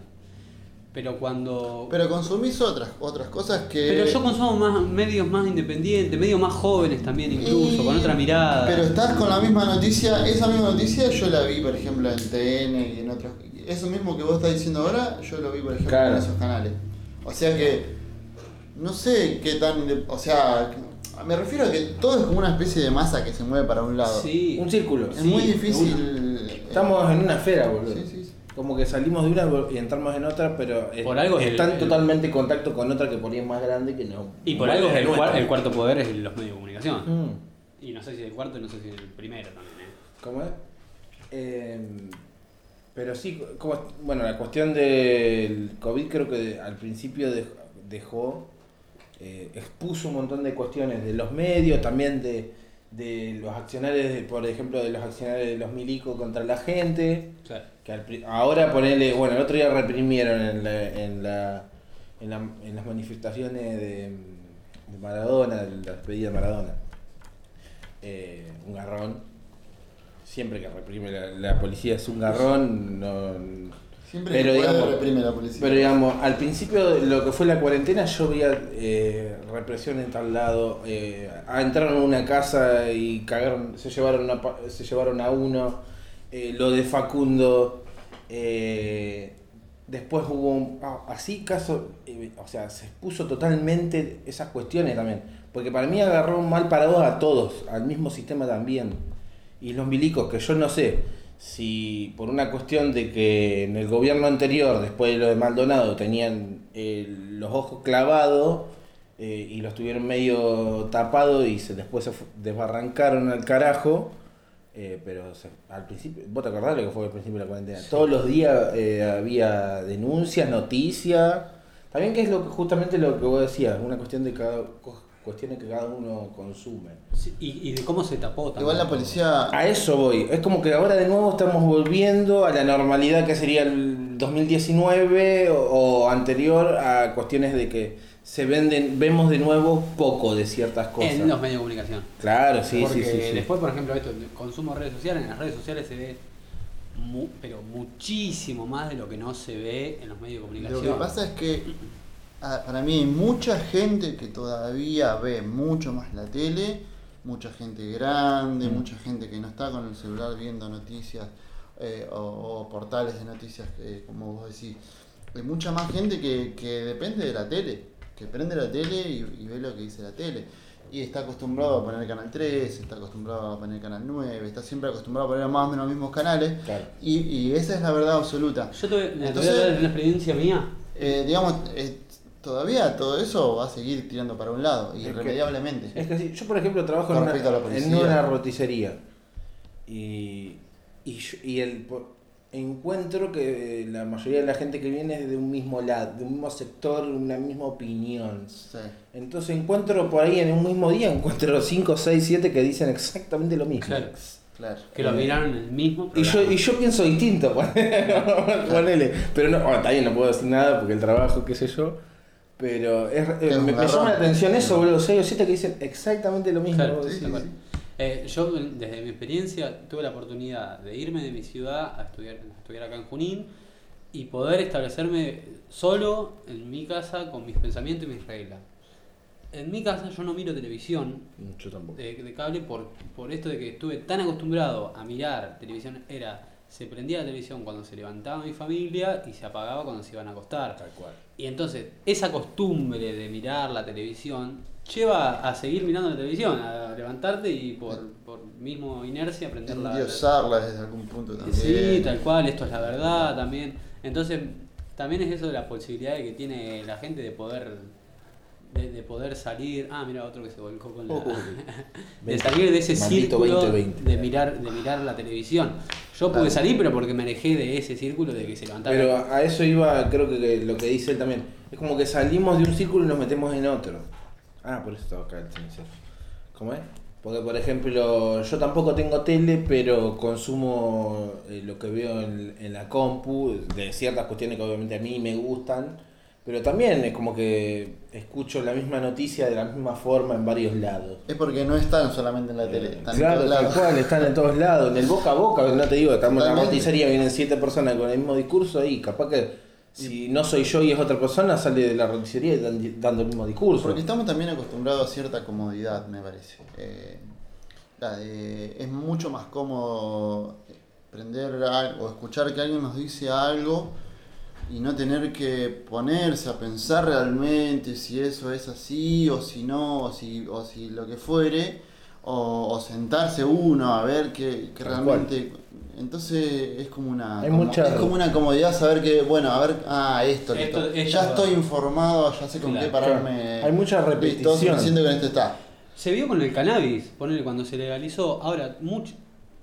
Pero cuando. Pero consumís otras, otras cosas que... Pero yo consumo más medios más independientes, medios más jóvenes también incluso, Y- con otra mirada. Pero estás con la misma noticia, esa misma noticia yo la vi, por ejemplo, en TN y en otros. Eso mismo que vos estás diciendo ahora, yo lo vi, por ejemplo, Claro. en esos canales. O sea que, no sé qué tan. O sea, me refiero a que todo es como una especie de masa que se mueve para un lado. Sí. Un círculo. Es sí, muy una. difícil. Estamos en una esfera, boludo. Sí, sí. Como que salimos de una y entramos en otra, pero es- Por algo es el- están el- totalmente en contacto con otra que por ahí es más grande que no. Y por algo es el, cuar- el cuarto poder es los medios de comunicación. Mm. Y no sé si el cuarto y no sé si el primero también. ¿eh? ¿Cómo es? Eh, pero sí, como, bueno, la cuestión del COVID creo que al principio dej- dejó, eh, expuso un montón de cuestiones de los medios, también de, de los accionarios, de- por ejemplo, de los accionarios de los milicos contra la gente. Que al ahora ponele, bueno, el otro día reprimieron en, la, en, la, en, la- en las manifestaciones de, de Maradona, de la despedida de Maradona. Eh, un garrón. Siempre que reprime la, la policía es un garrón. No, Siempre Pero que digamos- reprime la policía. pero digamos, al principio de lo que fue la cuarentena yo veía eh, represión en tal lado. Eh, entraron a una casa y cagaron, se llevaron a, se llevaron a uno. eh, lo de Facundo. eh, después hubo un- ah, así caso, o sea, se expuso totalmente esas cuestiones también. Porque para mí agarró mal parados a todos, al mismo sistema también. Y los milicos, que yo no sé si por una cuestión de que en el gobierno anterior, después de lo de Maldonado, tenían eh, los ojos clavados eh, y los tuvieron medio tapados y se, después se desbarrancaron al carajo. eh, pero se- al principio, ¿vos te acordás lo que fue al principio de la cuarentena? Todos los días había denuncias, noticias. También que es lo que, justamente lo que vos decías, una cuestión de cada, cuestiones que cada uno consume. sí, y, y de cómo se tapó también. Igual la policía. A eso voy. Es como que ahora de nuevo estamos volviendo a la normalidad que sería el 2019 o, o anterior a cuestiones de que se venden, vemos de nuevo poco de ciertas cosas. En los medios de comunicación. Claro, sí, Porque sí, sí, sí. después, por ejemplo, esto, el consumo de redes sociales, en las redes sociales se ve mu- pero muchísimo más de lo que no se ve en los medios de Lo comunicación. que pasa es que para mí hay mucha gente que todavía ve mucho más la tele, mucha gente grande, Mm. mucha gente que no está con el celular viendo noticias eh, o, o portales de noticias, eh, como vos decís. Hay mucha más gente que, que depende de la tele, que prende la tele y, y ve lo que dice la tele. Y está acostumbrado a poner Canal 3, está acostumbrado a poner Canal 9, está siempre acostumbrado a poner más o menos los mismos canales. Claro. Y, y esa es la verdad absoluta. Yo te voy, te voy a Entonces- dar una experiencia mía. Eh, digamos, eh, todavía todo eso va a seguir tirando para un lado, que- irremediablemente. Es que sí, yo por ejemplo trabajo en una, en policía. una roticería y, y, y el, encuentro que la mayoría de la gente que viene es de un mismo lado, de un mismo sector, una misma opinión. Sí. Entonces encuentro por ahí en un mismo día, encuentro 5, 6, 7 que dicen exactamente lo mismo. Claro. Claro. Que lo Eh, miraron el mismo Y yo, y yo pienso distinto, ponele. Pero no, bueno, también no puedo decir nada porque el trabajo, qué sé yo. Pero es, eh, me, me llama la atención eso, boludo. 6 o 7 que dicen exactamente lo mismo. Claro, sí, sí, sí. Eh, yo, desde mi experiencia, tuve la oportunidad de irme de mi ciudad a estudiar, a estudiar acá en Junín y poder establecerme solo en mi casa con mis pensamientos y mis reglas. En mi casa yo no miro televisión Yo tampoco. de, de cable por, por esto de que estuve tan acostumbrado a mirar televisión. Era, se prendía la televisión cuando se levantaba mi familia y se apagaba cuando se iban a acostar. Tal cual. Y entonces, esa costumbre de mirar la televisión lleva a seguir mirando la televisión, a levantarte y por, por mismo inercia aprender la. Endiosarla desde algún punto también. Sí, tal cual, esto es la verdad también. Entonces, también es eso de la posibilidad que tiene la gente de poder de, de poder salir. Ah, mira, otro que se volcó con la. Uy. de salir de ese círculo 2020. de mirar de mirar la televisión. Yo pude salir, pero porque me alejé de ese círculo de que se levantaba. Pero a eso iba, creo que, lo que dice él también. Es como que salimos de un círculo y nos metemos en otro. Ah, por eso estaba acá el silencio. ¿Cómo es? Porque, por ejemplo, yo tampoco tengo tele, pero consumo eh, lo que veo en, en la compu, de ciertas cuestiones que obviamente a mí me gustan. Pero también es como que escucho la misma noticia de la misma forma en varios lados. Es porque no están solamente en la tele, están en Claro, todos tal lados. cual, están en todos lados. En el boca a boca, no te digo, estamos en la roticería, vienen siete personas con el mismo discurso y capaz que si no soy yo y es otra persona, sale de la roticería dando el mismo discurso. Porque estamos también acostumbrados a cierta comodidad, me parece. Eh, de- es mucho más cómodo prender algo, o escuchar que alguien nos dice algo y no tener que ponerse a pensar realmente si eso es así o si no, o si, o si lo que fuere, o, o sentarse uno a ver que, que realmente... Entonces es como una Hay como- mucha- es como una comodidad saber que, bueno, a ver, ah, esto, Esto- ya es estoy informado, ya sé con Claro. qué pararme. Hay mucha repetición. con esto está. Se vio con el cannabis, ponele cuando se legalizó. Ahora, mucho.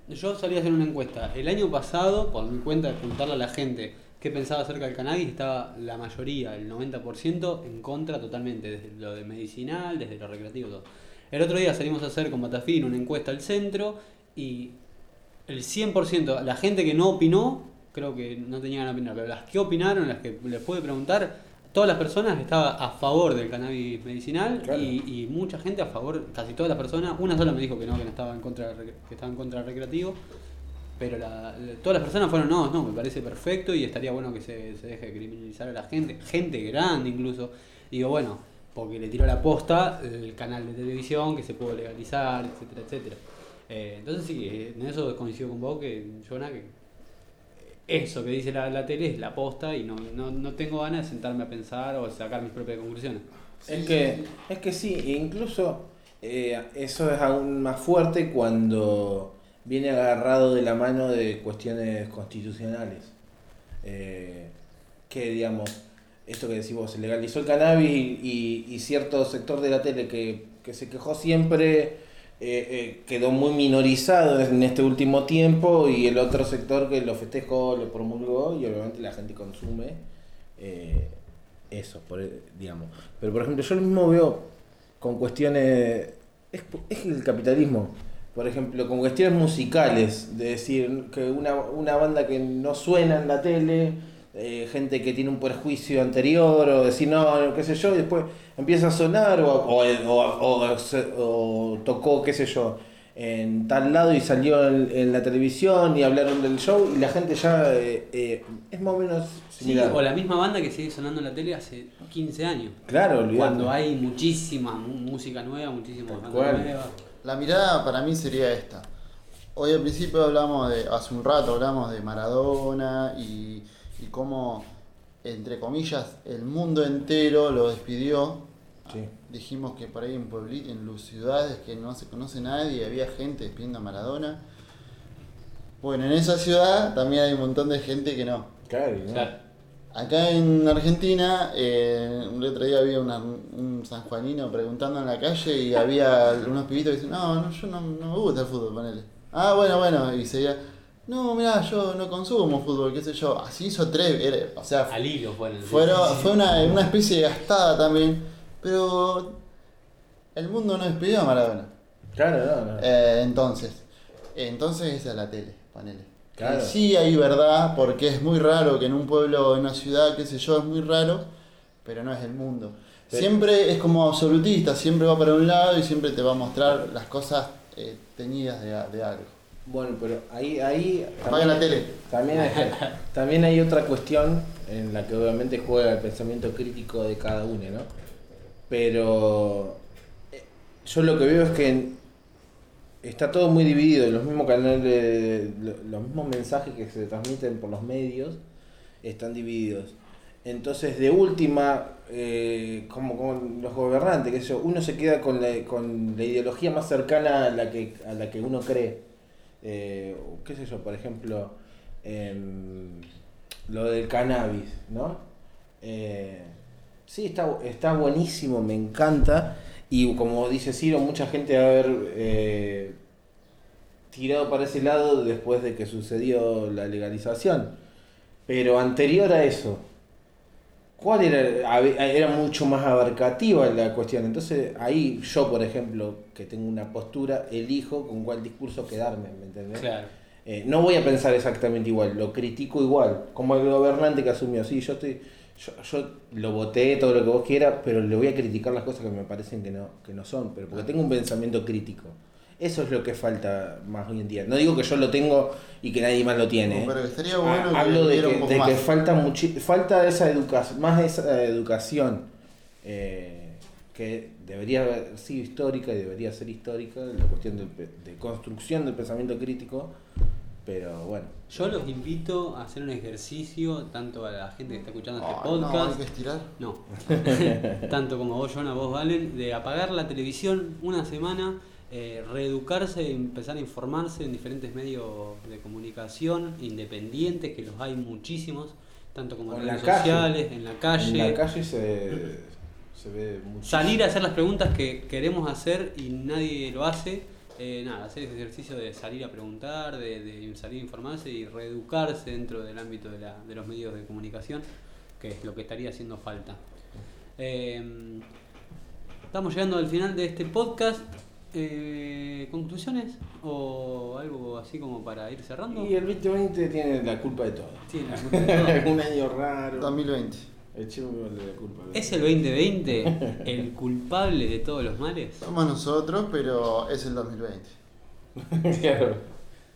Yo salí a hacer una encuesta. El año pasado, por mi cuenta de preguntarle a la gente qué pensaba acerca del cannabis, estaba la mayoría, el 90%, en contra totalmente, desde lo de medicinal, desde lo recreativo, todo. El otro día salimos a hacer con Batafín una encuesta al centro y el 100%, la gente que no opinó, creo que no tenían que opinar, pero las que opinaron, las que les pude preguntar, todas las personas estaban a favor del cannabis medicinal Claro. y, y mucha gente a favor, casi todas las personas, una sola me dijo que no, que no estaba en contra que estaba en contra del recreativo, pero la- todas las personas fueron, no, no, me parece perfecto y estaría bueno que se, se deje de criminalizar a la gente, gente grande incluso. Digo, bueno, porque le tiró la posta el canal de televisión que se pudo legalizar, etcétera, etcétera. Eh, entonces sí, eh, en eso coincido con vos, que Jonah, que eso que dice la, la tele es la posta y no, no, no tengo ganas de sentarme a pensar o sacar mis propias conclusiones. Es que, es que sí, e incluso eh, eso es aún más fuerte cuando viene agarrado de la mano de cuestiones constitucionales. Eh, que digamos, esto que decís vos, se legalizó el cannabis y, y- cierto sector de la tele que, que se quejó siempre eh, eh, quedó muy minorizado en este último tiempo y el otro sector que lo festejó, lo promulgó y obviamente la gente consume. eso, por, digamos. Pero por ejemplo, yo lo mismo veo con cuestiones. Es, es el capitalismo. Por ejemplo, con cuestiones musicales. De decir que una, una banda que no suena en la tele, eh, gente que tiene un perjuicio anterior, o decir no, qué sé yo, y después empieza a sonar, o, o, o- o tocó, qué sé yo, en tal lado y salió en, en la televisión y hablaron del show, y la gente ya eh, eh, es más o menos Sí, o la misma banda que sigue sonando en la tele hace 15 años. Claro, olvidate. Cuando hay muchísima mu- música nueva, muchísimas bandas nuevas. La mirada para mí sería esta. Hoy al principio hablamos de, hace un rato hablamos de Maradona y, y cómo, entre comillas, el mundo entero lo despidió. Sí. Dijimos que por ahí en pueblitos, en las ciudades que no se conoce nadie, había gente despidiendo a Maradona. Bueno, en esa ciudad también hay un montón de gente que no. Claro, ¿no? Claro. Acá en Argentina, eh, un otro día había una- un sanjuanino preguntando en la calle y había unos pibitos que dicen, no, no, yo no, no me gusta el fútbol, ponele. Ah, bueno, bueno, y seguía, no, mirá, yo no consumo fútbol, qué sé yo. Así hizo tres, era- o sea, Al hilo fueron. fueron, fue una, una especie de gastada también, pero el mundo no despidió a Maradona. Claro, no, no. Eh, entonces, entonces esa es la tele, ponele. Claro. Sí hay verdad, porque es muy raro que en un pueblo, en una ciudad, qué sé yo, es muy raro, pero no es el mundo. Pero- Siempre es como absolutista, siempre va para un lado y siempre te va a mostrar las cosas eh, teñidas de, de algo. Bueno, pero ahí, ahí Apaga la tele. También hay, también hay otra cuestión en la que obviamente juega el pensamiento crítico de cada uno, ¿no? Pero eh, yo lo que veo es que está todo muy dividido, los mismos canales, lo- los mismos mensajes que se transmiten por los medios están divididos. Entonces, de última, eh, como los gobernantes, sé yo, uno se queda con la, con la ideología más cercana a la que, a la que uno cree. Eh, qué sé yo, por ejemplo, em, lo del cannabis, ¿no? Eh, sí, está, está buenísimo, me encanta. Y como dice Ciro, mucha gente va a haber eh, tirado para ese lado después de que sucedió la legalización. Pero anterior a eso, ¿cuál era? Era mucho más abarcativa la cuestión. Entonces ahí yo, por ejemplo, que tengo una postura, elijo con cuál discurso quedarme, ¿me entendés? Claro. Eh, no voy a pensar exactamente igual, lo critico igual, como el gobernante que asumió, sí, yo estoy, yo, yo lo voté, todo lo que vos quieras, pero le voy a criticar las cosas que me parecen que no, que no son, pero porque tengo un pensamiento crítico. Eso es lo que falta más hoy en día. No digo que yo lo tengo y que nadie más lo tiene. ¿eh? Pero Ah, bueno que Hablo de que, de que falta muchi- falta esa educación, más esa educación eh, que debería haber sido histórica y debería ser histórica, la cuestión pe- de, construcción del pensamiento crítico, pero bueno. Yo los invito a hacer un ejercicio, tanto a la gente que está escuchando este Ah, no, hay podcast, que estirar. no, tanto como vos, Jonah, vos, Valen, de apagar la televisión una semana, eh, reeducarse y empezar a informarse en diferentes medios de comunicación independientes, que los hay muchísimos, tanto como O en en la redes calle. sociales, en la calle. En la calle se, se ve mucho. Salir a hacer las preguntas que queremos hacer y nadie lo hace. Eh, nada, hacer ese ejercicio de salir a preguntar, de, de salir a informarse y reeducarse dentro del ámbito de, la- de los medios de comunicación, que es lo que estaría haciendo falta. Eh, estamos llegando al final de este podcast. Eh, ¿Conclusiones? ¿O algo así como para ir cerrando? Y el 2020 tiene la culpa de todo. Sí, la culpa de todo. un año raro. 2020. El chivo me vale la culpa. ¿Es el 2020 el culpable de todos los males? Somos nosotros, pero es el 2020. claro,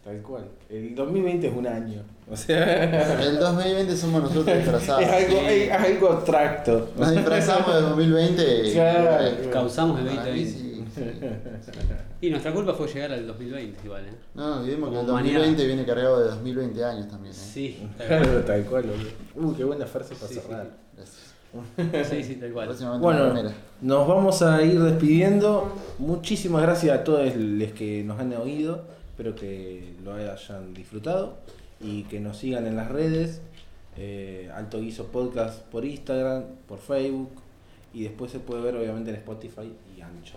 tal cual. El 2020 es un año. O sea, El 2020 somos nosotros disfrazados. es algo, Sí. es algo abstracto. Nos disfrazamos de 2020. Claro. eh, Causamos el para mí 2020. sí, sí. Y nuestra culpa fue llegar al 2020 igual, ¿eh? No, no olvidemos que el Como 2020 mañana. viene cargado de 2020 años también. ¿eh? Sí, tal cual. Claro, tal cual. Uh, qué buena frase para Sí, sí, cerrar. Gracias. Sí, sí, tal cual. Bueno, nos vamos a ir despidiendo. Muchísimas gracias a todos los que nos han oído. Espero que lo hayan disfrutado y que nos sigan en las redes. eh, Alto Guiso Podcast por Instagram, por Facebook y después se puede ver obviamente en Spotify y Ancho.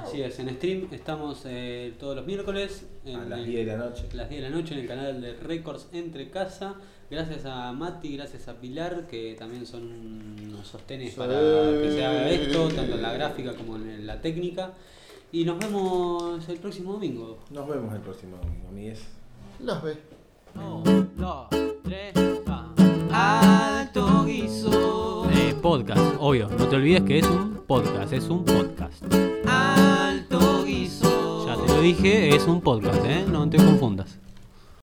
Así es, en stream estamos eh, todos los miércoles en A las el- 10 de la noche. a las 10 de la noche en el canal de Records Entre Casa. Gracias a Mati, gracias a Pilar, que también son los sostenes Sí. para que se haga esto, tanto en la gráfica como en la técnica. Y nos vemos el próximo domingo. Nos vemos el próximo domingo, amigues. Los ve. Un, dos, tres, va. Alto guiso. Eh, podcast, obvio. No te olvides que es un podcast, es un podcast. Alto guiso. Ya te lo dije, es un podcast, ¿eh? No te confundas.